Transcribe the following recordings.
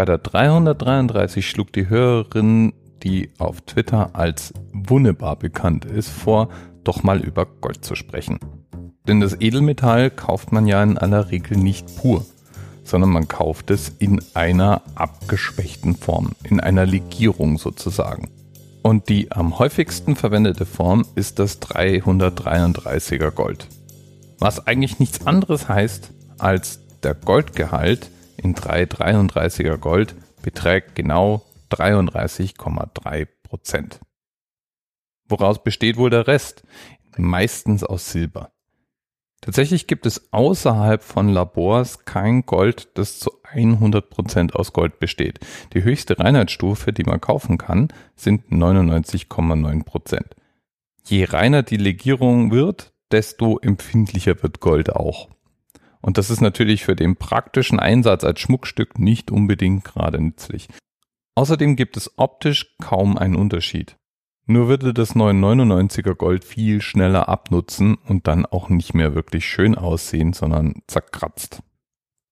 Bei der 333 schlug die Hörerin, die auf Twitter als Wunnebar bekannt ist, vor, doch mal über Gold zu sprechen. Denn das Edelmetall kauft man ja in aller Regel nicht pur, sondern man kauft es in einer abgeschwächten Form, in einer Legierung sozusagen. Und die am häufigsten verwendete Form ist das 333er Gold. Was eigentlich nichts anderes heißt, als der Goldgehalt in 333er Gold beträgt genau 33,3 Prozent. Woraus besteht wohl der Rest? Meistens aus Silber. Tatsächlich gibt es außerhalb von Labors kein Gold, das zu 100 Prozent aus Gold besteht. Die höchste Reinheitsstufe, die man kaufen kann, sind 99,9%. Prozent. Je reiner die Legierung wird, desto empfindlicher wird Gold auch. Und das ist natürlich für den praktischen Einsatz als Schmuckstück nicht unbedingt gerade nützlich. Außerdem gibt es optisch kaum einen Unterschied. Nur würde das 999er Gold viel schneller abnutzen und dann auch nicht mehr wirklich schön aussehen, sondern zerkratzt.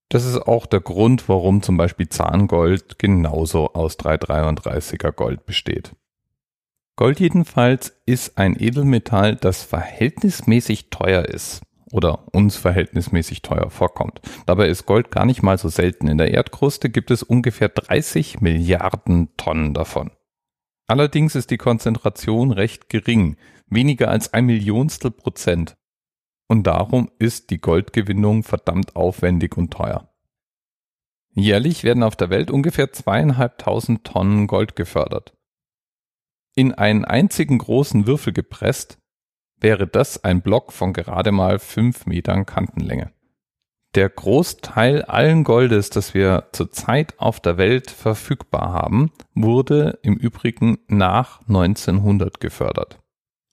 Das ist auch der Grund, warum zum Beispiel Zahngold genauso aus 333er Gold besteht. Gold jedenfalls ist ein Edelmetall, das verhältnismäßig teuer ist oder uns verhältnismäßig teuer vorkommt. Dabei ist Gold gar nicht mal so selten. In der Erdkruste gibt es ungefähr 30 Milliarden Tonnen davon. Allerdings ist die Konzentration recht gering, weniger als ein Millionstel Prozent. Und darum ist die Goldgewinnung verdammt aufwendig und teuer. Jährlich werden auf der Welt ungefähr zweieinhalbtausend Tonnen Gold gefördert. In einen einzigen großen Würfel gepresst, wäre das ein Block von gerade mal fünf Metern Kantenlänge. Der Großteil allen Goldes, das wir zurzeit auf der Welt verfügbar haben, wurde im Übrigen nach 1900 gefördert.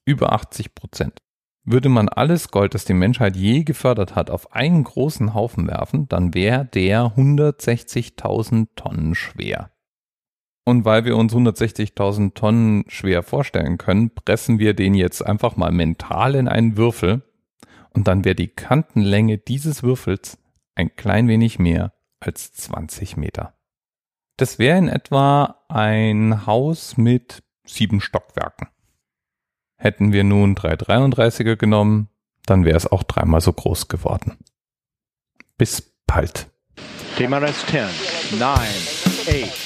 Über 80 Prozent. Würde man alles Gold, das die Menschheit je gefördert hat, auf einen großen Haufen werfen, dann wäre der 160.000 Tonnen schwer. Und weil wir uns 160.000 Tonnen schwer vorstellen können, pressen wir den jetzt einfach mal mental in einen Würfel und dann wäre die Kantenlänge dieses Würfels ein klein wenig mehr als 20 Meter. Das wäre in etwa ein Haus mit sieben Stockwerken. Hätten wir nun drei 33er genommen, dann wäre es auch dreimal so groß geworden. Bis bald. TMRS 10, 9, 8,